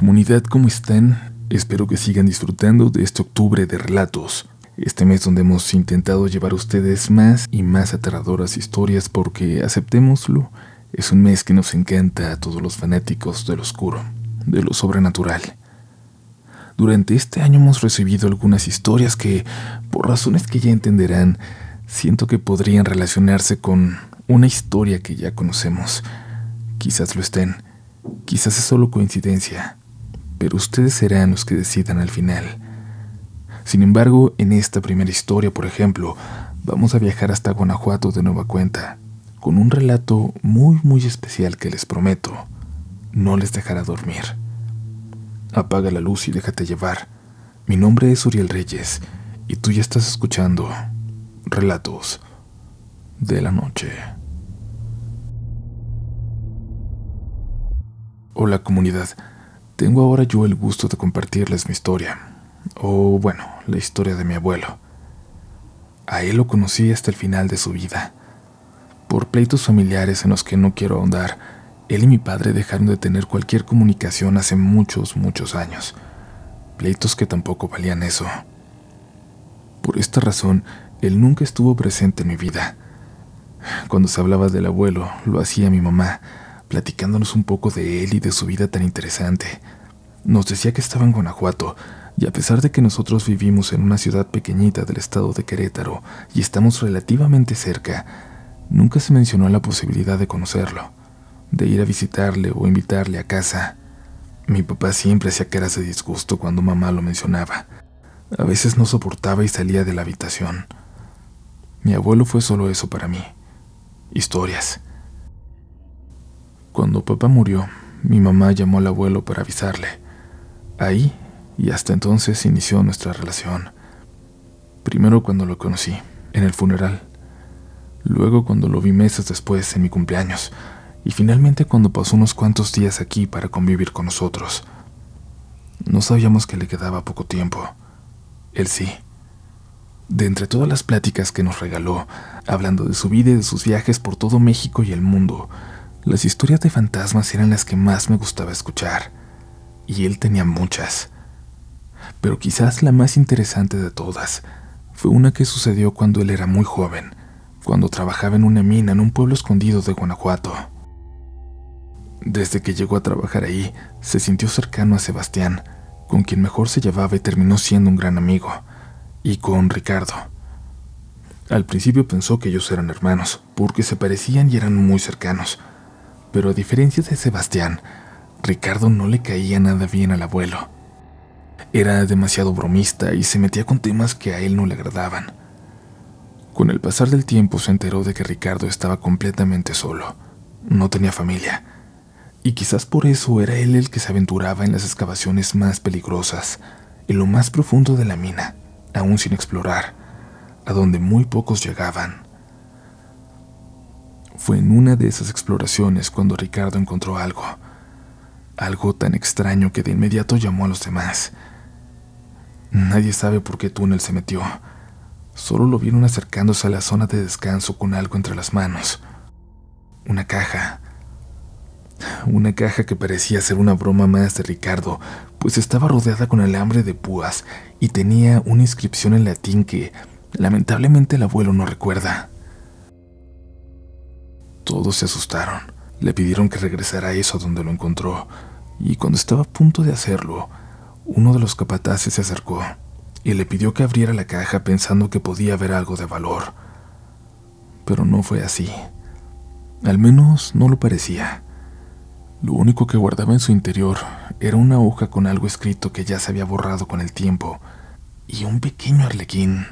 Comunidad, ¿cómo están? Espero que sigan disfrutando de este octubre de relatos. Este mes donde hemos intentado llevar a ustedes más y más aterradoras historias porque, aceptémoslo, es un mes que nos encanta a todos los fanáticos del oscuro, de lo sobrenatural. Durante este año hemos recibido algunas historias que, por razones que ya entenderán, siento que podrían relacionarse con una historia que ya conocemos. Quizás lo estén, quizás es solo coincidencia, pero ustedes serán los que decidan al final. Sin embargo, en esta primera historia, por ejemplo, vamos a viajar hasta Guanajuato de nueva cuenta, con un relato muy muy especial que les prometo, no les dejará dormir. Apaga la luz y déjate llevar. Mi nombre es Uriel Reyes y tú ya estás escuchando Relatos de la Noche. Hola comunidad, tengo ahora yo el gusto de compartirles mi historia, o bueno, la historia de mi abuelo. A él lo conocí hasta el final de su vida. Por pleitos familiares en los que no quiero ahondar, él y mi padre dejaron de tener cualquier comunicación hace muchos, muchos años. Pleitos que tampoco valían eso. Por esta razón, él nunca estuvo presente en mi vida. Cuando se hablaba del abuelo, lo hacía mi mamá, platicándonos un poco de él y de su vida tan interesante. Nos decía que estaba en Guanajuato, y a pesar de que nosotros vivimos en una ciudad pequeñita del estado de Querétaro y estamos relativamente cerca, nunca se mencionó la posibilidad de conocerlo, de ir a visitarle o invitarle a casa. Mi papá siempre hacía caras de disgusto cuando mamá lo mencionaba. A veces no soportaba y salía de la habitación. Mi abuelo fue solo eso para mí. Historias. Cuando papá murió, mi mamá llamó al abuelo para avisarle. Ahí y hasta entonces inició nuestra relación. Primero cuando lo conocí, en el funeral. Luego cuando lo vi meses después, en mi cumpleaños. Y finalmente cuando pasó unos cuantos días aquí para convivir con nosotros. No sabíamos que le quedaba poco tiempo. Él sí. De entre todas las pláticas que nos regaló, hablando de su vida y de sus viajes por todo México y el mundo, las historias de fantasmas eran las que más me gustaba escuchar, y él tenía muchas. Pero quizás la más interesante de todas fue una que sucedió cuando él era muy joven, cuando trabajaba en una mina en un pueblo escondido de Guanajuato. Desde que llegó a trabajar ahí, se sintió cercano a Sebastián, con quien mejor se llevaba y terminó siendo un gran amigo, y con Ricardo. Al principio pensó que ellos eran hermanos, porque se parecían y eran muy cercanos, pero a diferencia de Sebastián, Ricardo no le caía nada bien al abuelo. Era demasiado bromista y se metía con temas que a él no le agradaban. Con el pasar del tiempo se enteró de que Ricardo estaba completamente solo, no tenía familia, y quizás por eso era él el que se aventuraba en las excavaciones más peligrosas, en lo más profundo de la mina, aún sin explorar, a donde muy pocos llegaban. Fue en una de esas exploraciones cuando Ricardo encontró algo, algo tan extraño que de inmediato llamó a los demás. Nadie sabe por qué túnel se metió. Solo lo vieron acercándose a la zona de descanso con algo entre las manos. Una caja. Una caja que parecía ser una broma más de Ricardo, pues estaba rodeada con alambre de púas y tenía una inscripción en latín que, lamentablemente, el abuelo no recuerda. Todos se asustaron. Le pidieron que regresara a eso donde lo encontró, y cuando estaba a punto de hacerlo, uno de los capataces se acercó y le pidió que abriera la caja pensando que podía haber algo de valor. Pero no fue así. Al menos no lo parecía. Lo único que guardaba en su interior era una hoja con algo escrito que ya se había borrado con el tiempo y un pequeño arlequín.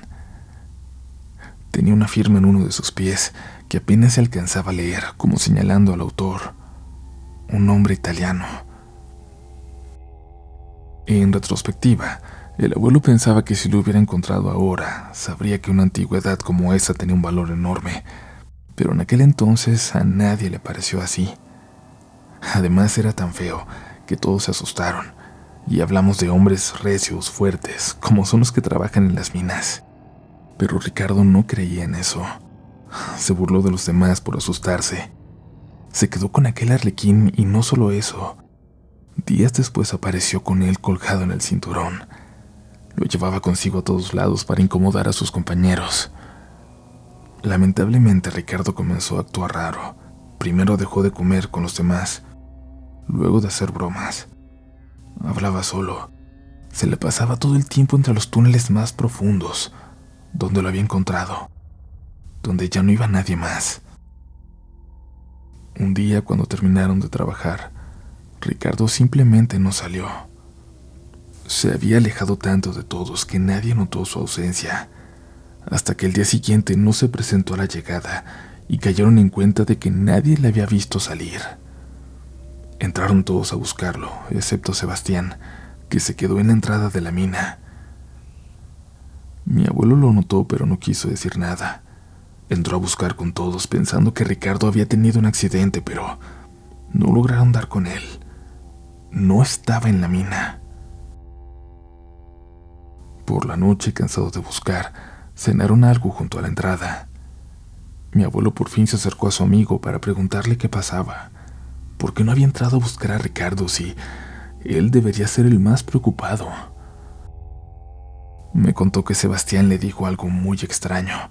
Tenía una firma en uno de sus pies que apenas se alcanzaba a leer, como señalando al autor, un nombre italiano. En retrospectiva, el abuelo pensaba que si lo hubiera encontrado ahora, sabría que una antigüedad como esa tenía un valor enorme, pero en aquel entonces a nadie le pareció así. Además era tan feo que todos se asustaron, y hablamos de hombres recios, fuertes, como son los que trabajan en las minas. Pero Ricardo no creía en eso. Se burló de los demás por asustarse. Se quedó con aquel arlequín y no solo eso. Días después apareció con él colgado en el cinturón. Lo llevaba consigo a todos lados para incomodar a sus compañeros. Lamentablemente Ricardo comenzó a actuar raro. Primero dejó de comer con los demás, luego de hacer bromas. Hablaba solo. Se le pasaba todo el tiempo entre los túneles más profundos, donde lo había encontrado, donde ya no iba nadie más. Un día, cuando terminaron de trabajar, Ricardo simplemente no salió. Se había alejado tanto de todos que nadie notó su ausencia, hasta que el día siguiente no se presentó a la llegada y cayeron en cuenta de que nadie le había visto salir. Entraron todos a buscarlo, excepto Sebastián, que se quedó en la entrada de la mina. Mi abuelo lo notó, pero no quiso decir nada. Entró a buscar con todos, pensando que Ricardo había tenido un accidente, pero no lograron dar con él. No estaba en la mina. Por la noche, cansado de buscar, cenaron algo junto a la entrada. Mi abuelo por fin se acercó a su amigo para preguntarle qué pasaba. ¿Por qué no había entrado a buscar a Ricardo si él debería ser el más preocupado? Me contó que Sebastián le dijo algo muy extraño.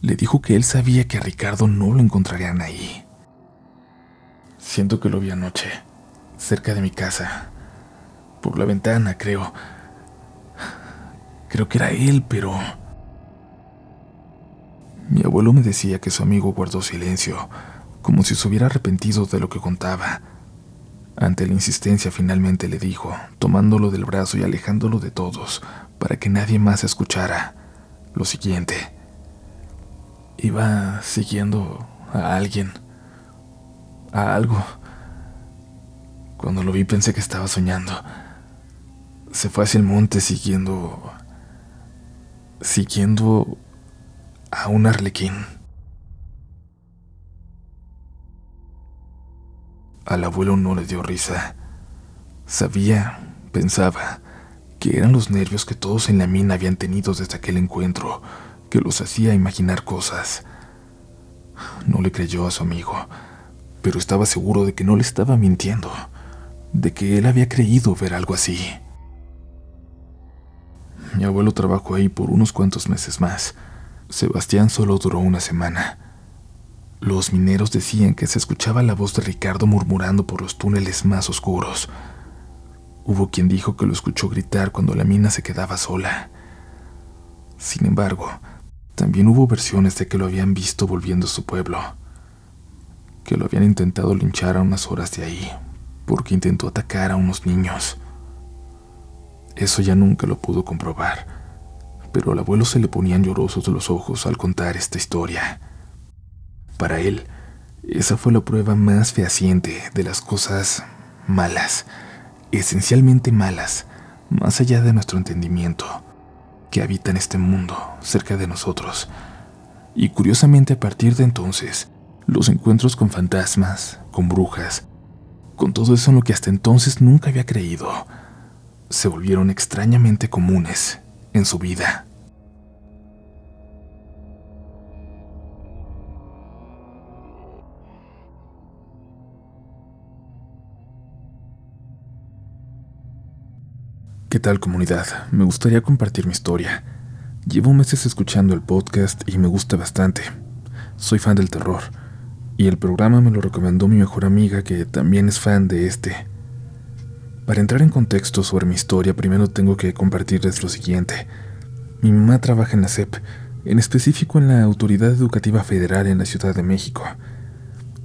Le dijo que él sabía que a Ricardo no lo encontrarían ahí. Siento que lo vi anoche, cerca de mi casa, por la ventana, creo. Creo que era él, pero... Mi abuelo me decía que su amigo guardó silencio, como si se hubiera arrepentido de lo que contaba. Ante la insistencia finalmente le dijo, tomándolo del brazo y alejándolo de todos, para que nadie más escuchara, lo siguiente. Iba siguiendo a alguien, a algo. Cuando lo vi pensé que estaba soñando. Se fue hacia el monte siguiendo... siguiendo a un arlequín. Al abuelo no le dio risa. Sabía, pensaba, que eran los nervios que todos en la mina habían tenido desde aquel encuentro, que los hacía imaginar cosas. No le creyó a su amigo, pero estaba seguro de que no le estaba mintiendo, de que él había creído ver algo así. Mi abuelo trabajó ahí por unos cuantos meses más. Sebastián solo duró una semana. Los mineros decían que se escuchaba la voz de Ricardo murmurando por los túneles más oscuros. Hubo quien dijo que lo escuchó gritar cuando la mina se quedaba sola. Sin embargo, también hubo versiones de que lo habían visto volviendo a su pueblo, que lo habían intentado linchar a unas horas de ahí, porque intentó atacar a unos niños. Eso ya nunca lo pudo comprobar, pero al abuelo se le ponían llorosos los ojos al contar esta historia. Para él, esa fue la prueba más fehaciente de las cosas malas, esencialmente malas, más allá de nuestro entendimiento, que habitan este mundo, cerca de nosotros. Y curiosamente a partir de entonces, los encuentros con fantasmas, con brujas, con todo eso en lo que hasta entonces nunca había creído, se volvieron extrañamente comunes en su vida. ¿Qué tal comunidad? Me gustaría compartir mi historia. Llevo meses escuchando el podcast y me gusta bastante. Soy fan del terror, y el programa me lo recomendó mi mejor amiga que también es fan de este. Para entrar en contexto sobre mi historia, primero tengo que compartirles lo siguiente. Mi mamá trabaja en la SEP, en específico en la Autoridad Educativa Federal en la Ciudad de México.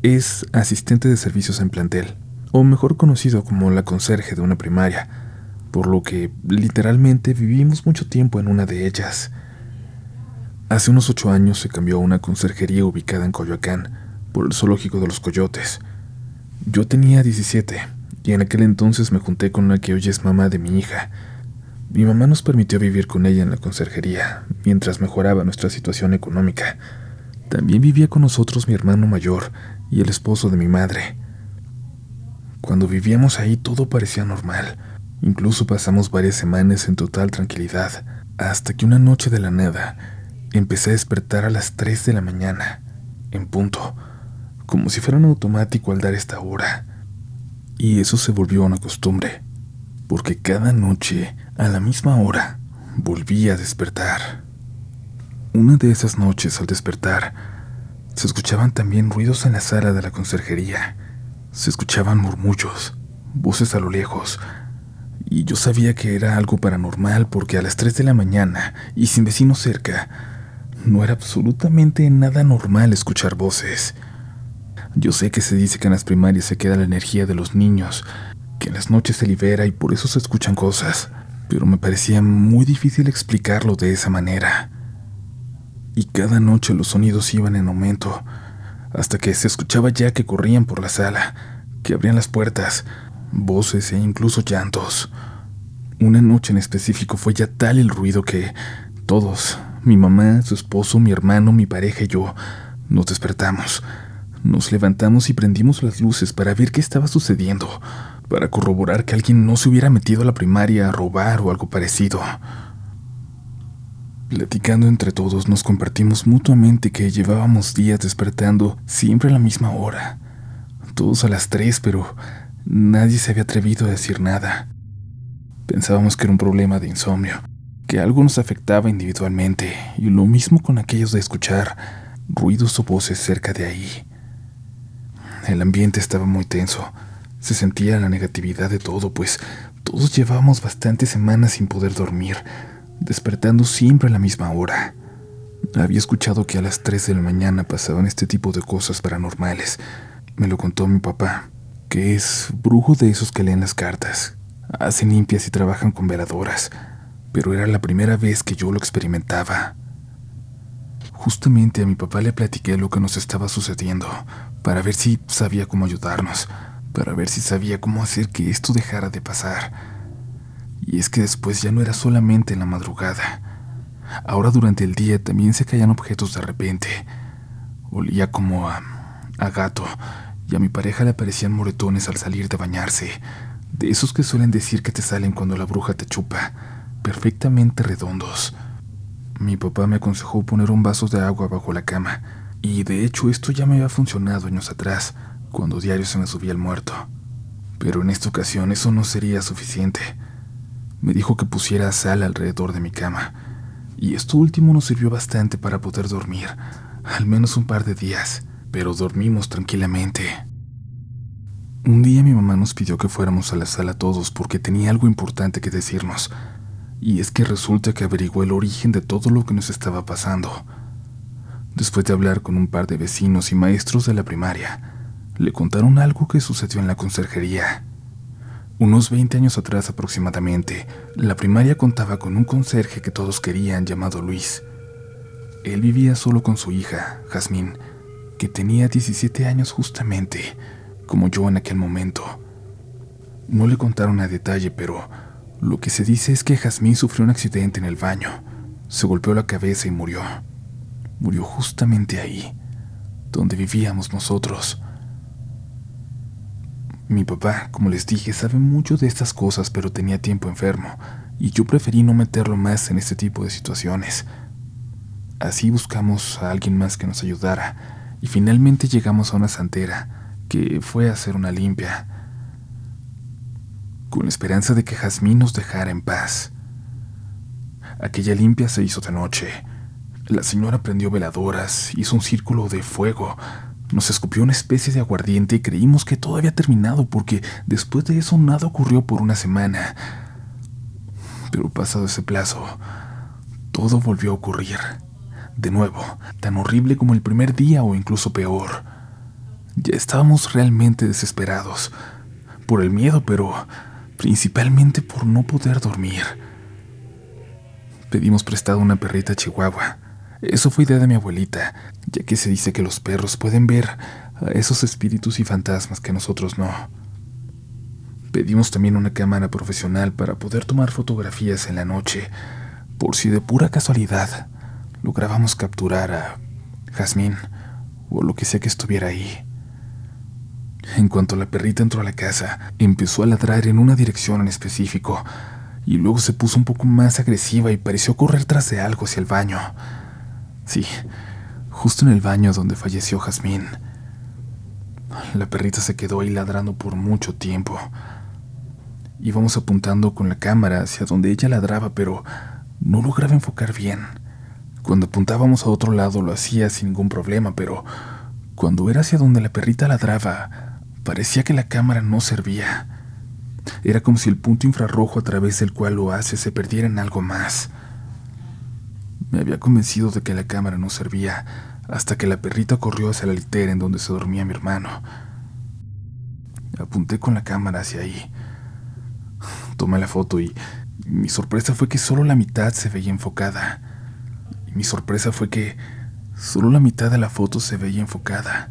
Es asistente de servicios en plantel, o mejor conocido como la conserje de una primaria por lo que literalmente vivimos mucho tiempo en una de ellas. Hace unos ocho años se cambió a una conserjería ubicada en Coyoacán, por el zoológico de los coyotes. Yo tenía 17 y en aquel entonces me junté con una que hoy es mamá de mi hija. Mi mamá nos permitió vivir con ella en la conserjería mientras mejoraba nuestra situación económica. También vivía con nosotros mi hermano mayor y el esposo de mi madre. Cuando vivíamos ahí todo parecía normal Incluso pasamos varias semanas en total tranquilidad, hasta que una noche de la nada empecé a despertar a las 3 de la mañana, en punto, como si fuera un automático al dar esta hora. Y eso se volvió una costumbre, porque cada noche, a la misma hora, volvía a despertar. Una de esas noches, al despertar, se escuchaban también ruidos en la sala de la conserjería. Se escuchaban murmullos, voces a lo lejos, y yo sabía que era algo paranormal porque a las 3 de la mañana y sin vecino cerca, no era absolutamente nada normal escuchar voces. Yo sé que se dice que en las primarias se queda la energía de los niños, que en las noches se libera y por eso se escuchan cosas, pero me parecía muy difícil explicarlo de esa manera. Y cada noche los sonidos iban en aumento, hasta que se escuchaba ya que corrían por la sala, que abrían las puertas, voces e incluso llantos. Una noche en específico fue ya tal el ruido que todos, mi mamá, su esposo, mi hermano, mi pareja y yo, nos despertamos. Nos levantamos y prendimos las luces para ver qué estaba sucediendo, para corroborar que alguien no se hubiera metido a la primaria a robar o algo parecido. Platicando entre todos nos compartimos mutuamente que llevábamos días despertando siempre a la misma hora, todos a las tres, pero Nadie se había atrevido a decir nada. Pensábamos que era un problema de insomnio, que algo nos afectaba individualmente, y lo mismo con aquellos de escuchar ruidos o voces cerca de ahí. El ambiente estaba muy tenso. Se sentía la negatividad de todo, pues todos llevábamos bastantes semanas sin poder dormir, despertando siempre a la misma hora. Había escuchado que a las 3 de la mañana pasaban este tipo de cosas paranormales. Me lo contó mi papá que es brujo de esos que leen las cartas. Hacen limpias y trabajan con veladoras, pero era la primera vez que yo lo experimentaba. Justamente a mi papá le platiqué lo que nos estaba sucediendo, para ver si sabía cómo ayudarnos, para ver si sabía cómo hacer que esto dejara de pasar. Y es que después ya no era solamente en la madrugada. Ahora durante el día también se caían objetos de repente. Olía como a, a gato y a mi pareja le aparecían moretones al salir de bañarse, de esos que suelen decir que te salen cuando la bruja te chupa, perfectamente redondos. Mi papá me aconsejó poner un vaso de agua bajo la cama, y de hecho esto ya me había funcionado años atrás, cuando diario se me subía el muerto. Pero en esta ocasión eso no sería suficiente. Me dijo que pusiera sal alrededor de mi cama, y esto último nos sirvió bastante para poder dormir, al menos un par de días pero dormimos tranquilamente. Un día mi mamá nos pidió que fuéramos a la sala todos porque tenía algo importante que decirnos, y es que resulta que averiguó el origen de todo lo que nos estaba pasando. Después de hablar con un par de vecinos y maestros de la primaria, le contaron algo que sucedió en la conserjería. Unos 20 años atrás aproximadamente, la primaria contaba con un conserje que todos querían llamado Luis. Él vivía solo con su hija, Jazmín, que tenía 17 años justamente, como yo en aquel momento. No le contaron a detalle, pero lo que se dice es que Jazmín sufrió un accidente en el baño, se golpeó la cabeza y murió. Murió justamente ahí, donde vivíamos nosotros. Mi papá, como les dije, sabe mucho de estas cosas, pero tenía tiempo enfermo, y yo preferí no meterlo más en este tipo de situaciones. Así buscamos a alguien más que nos ayudara, y finalmente llegamos a una santera que fue a hacer una limpia, con la esperanza de que Jazmín nos dejara en paz. Aquella limpia se hizo de noche. La señora prendió veladoras, hizo un círculo de fuego, nos escupió una especie de aguardiente y creímos que todo había terminado porque después de eso nada ocurrió por una semana. Pero pasado ese plazo, todo volvió a ocurrir de nuevo, tan horrible como el primer día o incluso peor. Ya estábamos realmente desesperados, por el miedo, pero principalmente por no poder dormir. Pedimos prestado una perrita chihuahua. Eso fue idea de mi abuelita, ya que se dice que los perros pueden ver a esos espíritus y fantasmas que nosotros no. Pedimos también una cámara profesional para poder tomar fotografías en la noche, por si de pura casualidad lográbamos capturar a Jazmín o lo que sea que estuviera ahí. En cuanto la perrita entró a la casa, empezó a ladrar en una dirección en específico y luego se puso un poco más agresiva y pareció correr tras de algo hacia el baño. Sí, justo en el baño donde falleció Jazmín. La perrita se quedó ahí ladrando por mucho tiempo. Íbamos apuntando con la cámara hacia donde ella ladraba, pero no lograba enfocar bien. Cuando apuntábamos a otro lado lo hacía sin ningún problema, pero cuando era hacia donde la perrita ladraba, parecía que la cámara no servía. Era como si el punto infrarrojo a través del cual lo hace se perdiera en algo más. Me había convencido de que la cámara no servía hasta que la perrita corrió hacia la litera en donde se dormía mi hermano. Apunté con la cámara hacia ahí. Tomé la foto y mi sorpresa fue que solo la mitad se veía enfocada. Mi sorpresa fue que solo la mitad de la foto se veía enfocada.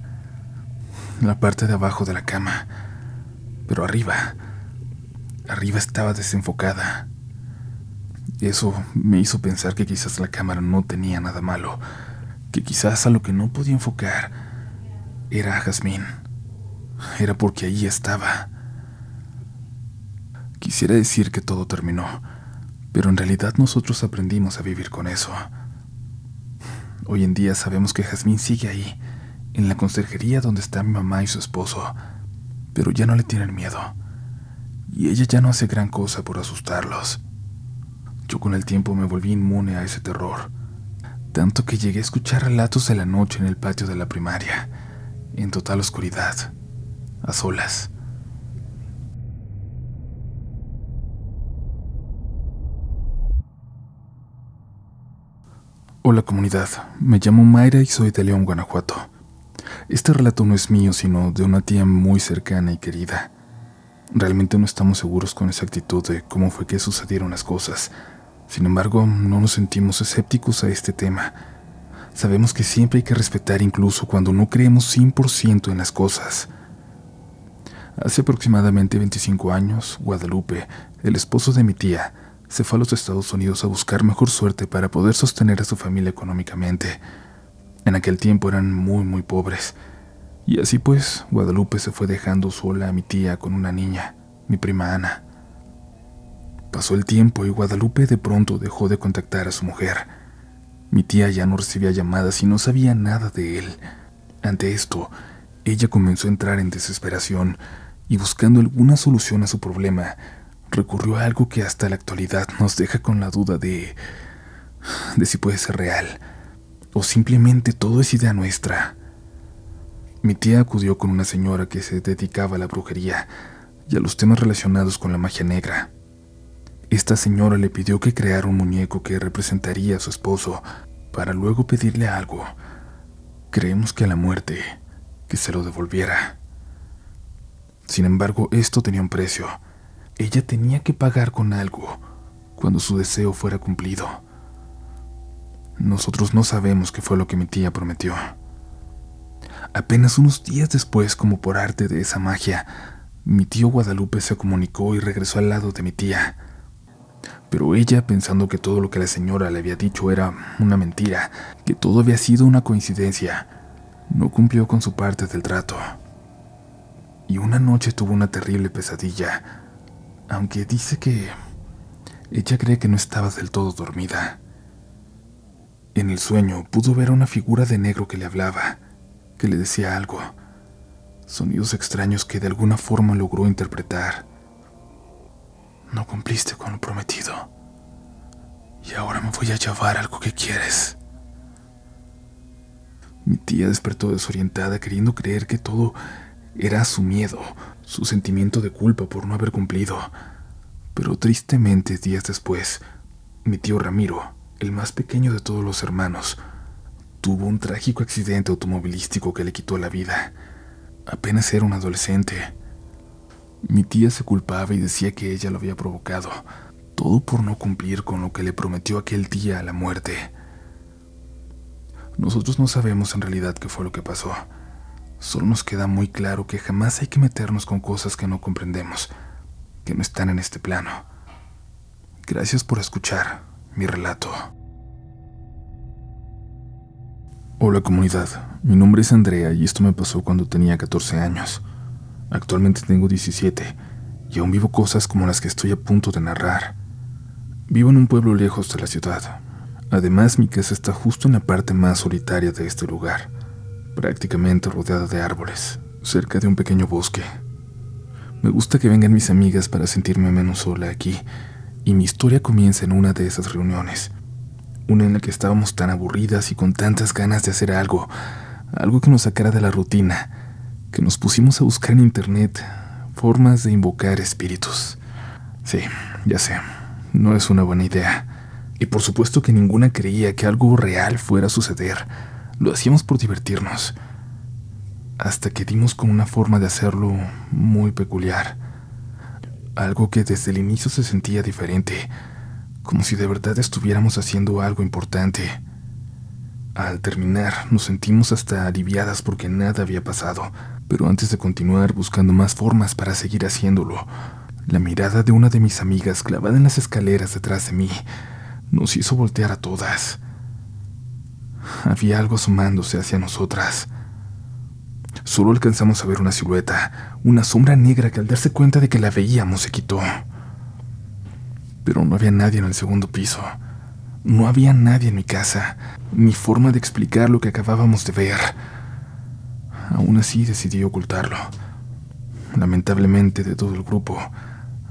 La parte de abajo de la cama. Pero arriba, arriba estaba desenfocada. Eso me hizo pensar que quizás la cámara no tenía nada malo, que quizás a lo que no podía enfocar era a Jazmín. Era porque ahí estaba. Quisiera decir que todo terminó, pero en realidad nosotros aprendimos a vivir con eso. Hoy en día sabemos que Jazmín sigue ahí, en la conserjería donde está mi mamá y su esposo, pero ya no le tienen miedo. Y ella ya no hace gran cosa por asustarlos. Yo con el tiempo me volví inmune a ese terror, tanto que llegué a escuchar relatos de la noche en el patio de la primaria, en total oscuridad, a solas. Hola comunidad, me llamo Mayra y soy de León, Guanajuato. Este relato no es mío, sino de una tía muy cercana y querida. Realmente no estamos seguros con exactitud de cómo fue que sucedieron las cosas. Sin embargo, no nos sentimos escépticos a este tema. Sabemos que siempre hay que respetar incluso cuando no creemos 100% en las cosas. Hace aproximadamente 25 años, Guadalupe, el esposo de mi tía, se fue a los Estados Unidos a buscar mejor suerte para poder sostener a su familia económicamente. En aquel tiempo eran muy, muy pobres. Y así pues, Guadalupe se fue dejando sola a mi tía con una niña, mi prima Ana. Pasó el tiempo y Guadalupe de pronto dejó de contactar a su mujer. Mi tía ya no recibía llamadas y no sabía nada de él. Ante esto, ella comenzó a entrar en desesperación y buscando alguna solución a su problema, recurrió a algo que hasta la actualidad nos deja con la duda de de si puede ser real o simplemente todo es idea nuestra. Mi tía acudió con una señora que se dedicaba a la brujería y a los temas relacionados con la magia negra. Esta señora le pidió que creara un muñeco que representaría a su esposo para luego pedirle algo. Creemos que a la muerte, que se lo devolviera. Sin embargo, esto tenía un precio ella tenía que pagar con algo cuando su deseo fuera cumplido. Nosotros no sabemos qué fue lo que mi tía prometió. Apenas unos días después, como por arte de esa magia, mi tío Guadalupe se comunicó y regresó al lado de mi tía. Pero ella, pensando que todo lo que la señora le había dicho era una mentira, que todo había sido una coincidencia, no cumplió con su parte del trato. Y una noche tuvo una terrible pesadilla aunque dice que ella cree que no estaba del todo dormida. En el sueño pudo ver a una figura de negro que le hablaba, que le decía algo, sonidos extraños que de alguna forma logró interpretar. No cumpliste con lo prometido, y ahora me voy a llevar algo que quieres. Mi tía despertó desorientada queriendo creer que todo era su miedo, su sentimiento de culpa por no haber cumplido. Pero tristemente, días después, mi tío Ramiro, el más pequeño de todos los hermanos, tuvo un trágico accidente automovilístico que le quitó la vida. Apenas era un adolescente. Mi tía se culpaba y decía que ella lo había provocado, todo por no cumplir con lo que le prometió aquel día a la muerte. Nosotros no sabemos en realidad qué fue lo que pasó. Solo nos queda muy claro que jamás hay que meternos con cosas que no comprendemos, que no están en este plano. Gracias por escuchar mi relato. Hola comunidad, mi nombre es Andrea y esto me pasó cuando tenía 14 años. Actualmente tengo 17 y aún vivo cosas como las que estoy a punto de narrar. Vivo en un pueblo lejos de la ciudad. Además, mi casa está justo en la parte más solitaria de este lugar prácticamente rodeada de árboles, cerca de un pequeño bosque. Me gusta que vengan mis amigas para sentirme menos sola aquí, y mi historia comienza en una de esas reuniones, una en la que estábamos tan aburridas y con tantas ganas de hacer algo, algo que nos sacara de la rutina, que nos pusimos a buscar en internet formas de invocar espíritus. Sí, ya sé, no es una buena idea. Y por supuesto que ninguna creía que algo real fuera a suceder. Lo hacíamos por divertirnos. Hasta que dimos con una forma de hacerlo muy peculiar. Algo que desde el inicio se sentía diferente, como si de verdad estuviéramos haciendo algo importante. Al terminar, nos sentimos hasta aliviadas porque nada había pasado, pero antes de continuar buscando más formas para seguir haciéndolo, la mirada de una de mis amigas clavada en las escaleras detrás de mí nos hizo voltear a todas. Había algo asomándose hacia nosotras. Solo alcanzamos a ver una silueta, una sombra negra que al darse cuenta de que la veíamos se quitó. Pero no había nadie en el segundo piso. No había nadie en mi casa, ni forma de explicar lo que acabábamos de ver. Aún así decidí ocultarlo. Lamentablemente de todo el grupo,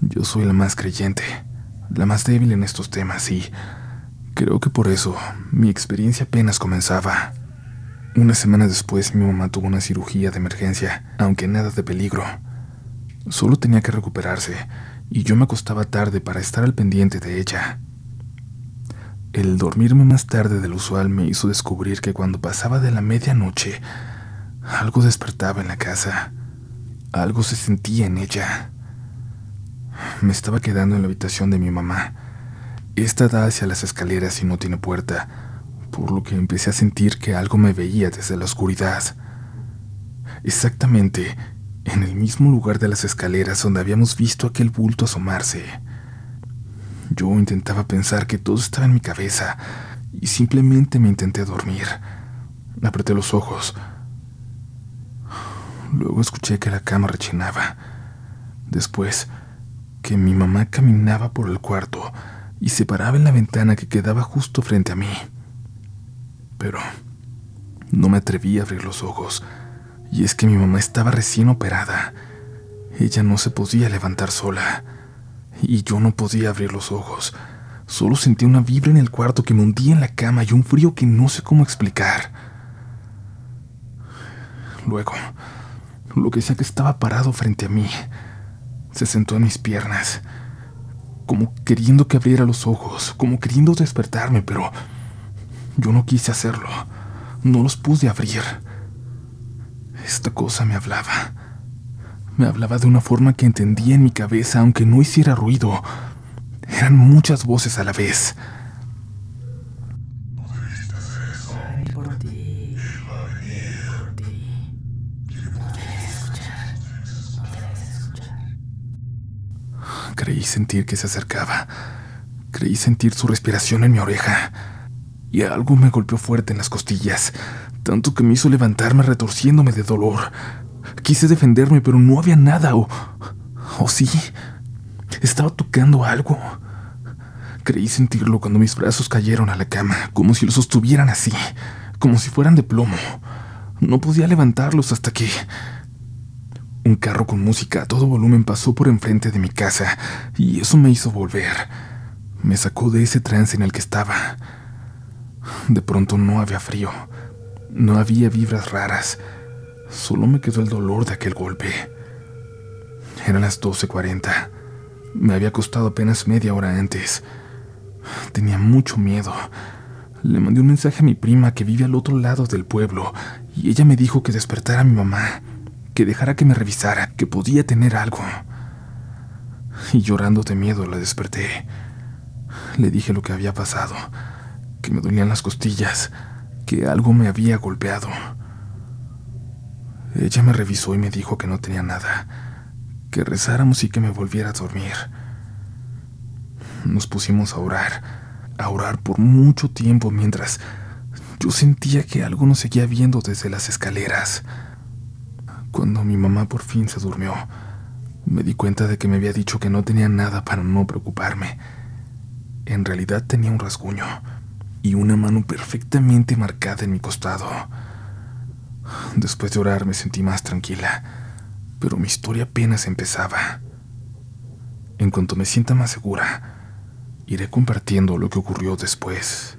yo soy la más creyente, la más débil en estos temas y creo que por eso mi experiencia apenas comenzaba. Una semana después mi mamá tuvo una cirugía de emergencia, aunque nada de peligro. Solo tenía que recuperarse y yo me acostaba tarde para estar al pendiente de ella. El dormirme más tarde del usual me hizo descubrir que cuando pasaba de la medianoche, algo despertaba en la casa. Algo se sentía en ella. Me estaba quedando en la habitación de mi mamá. Esta da hacia las escaleras y no tiene puerta, por lo que empecé a sentir que algo me veía desde la oscuridad. Exactamente en el mismo lugar de las escaleras donde habíamos visto aquel bulto asomarse. Yo intentaba pensar que todo estaba en mi cabeza y simplemente me intenté dormir. Apreté los ojos. Luego escuché que la cama rechinaba. Después, que mi mamá caminaba por el cuarto y se paraba en la ventana que quedaba justo frente a mí. Pero no me atreví a abrir los ojos, y es que mi mamá estaba recién operada. Ella no se podía levantar sola, y yo no podía abrir los ojos. Solo sentía una vibra en el cuarto que me hundía en la cama y un frío que no sé cómo explicar. Luego, lo que sea que estaba parado frente a mí, se sentó en mis piernas, como queriendo que abriera los ojos, como queriendo despertarme, pero yo no quise hacerlo. No los pude abrir. Esta cosa me hablaba. Me hablaba de una forma que entendía en mi cabeza, aunque no hiciera ruido. Eran muchas voces a la vez. Creí sentir que se acercaba. Creí sentir su respiración en mi oreja. Y algo me golpeó fuerte en las costillas, tanto que me hizo levantarme retorciéndome de dolor. Quise defenderme, pero no había nada, o... o sí. Estaba tocando algo. Creí sentirlo cuando mis brazos cayeron a la cama, como si los sostuvieran así, como si fueran de plomo. No podía levantarlos hasta que... Un carro con música a todo volumen pasó por enfrente de mi casa y eso me hizo volver. Me sacó de ese trance en el que estaba. De pronto no había frío, no había vibras raras, solo me quedó el dolor de aquel golpe. Eran las 12.40. Me había costado apenas media hora antes. Tenía mucho miedo. Le mandé un mensaje a mi prima que vive al otro lado del pueblo y ella me dijo que despertara a mi mamá que dejara que me revisara, que podía tener algo. Y llorando de miedo la desperté. Le dije lo que había pasado, que me dolían las costillas, que algo me había golpeado. Ella me revisó y me dijo que no tenía nada, que rezáramos y que me volviera a dormir. Nos pusimos a orar, a orar por mucho tiempo mientras yo sentía que algo nos seguía viendo desde las escaleras. Cuando mi mamá por fin se durmió, me di cuenta de que me había dicho que no tenía nada para no preocuparme. En realidad tenía un rasguño y una mano perfectamente marcada en mi costado. Después de orar me sentí más tranquila, pero mi historia apenas empezaba. En cuanto me sienta más segura, iré compartiendo lo que ocurrió después.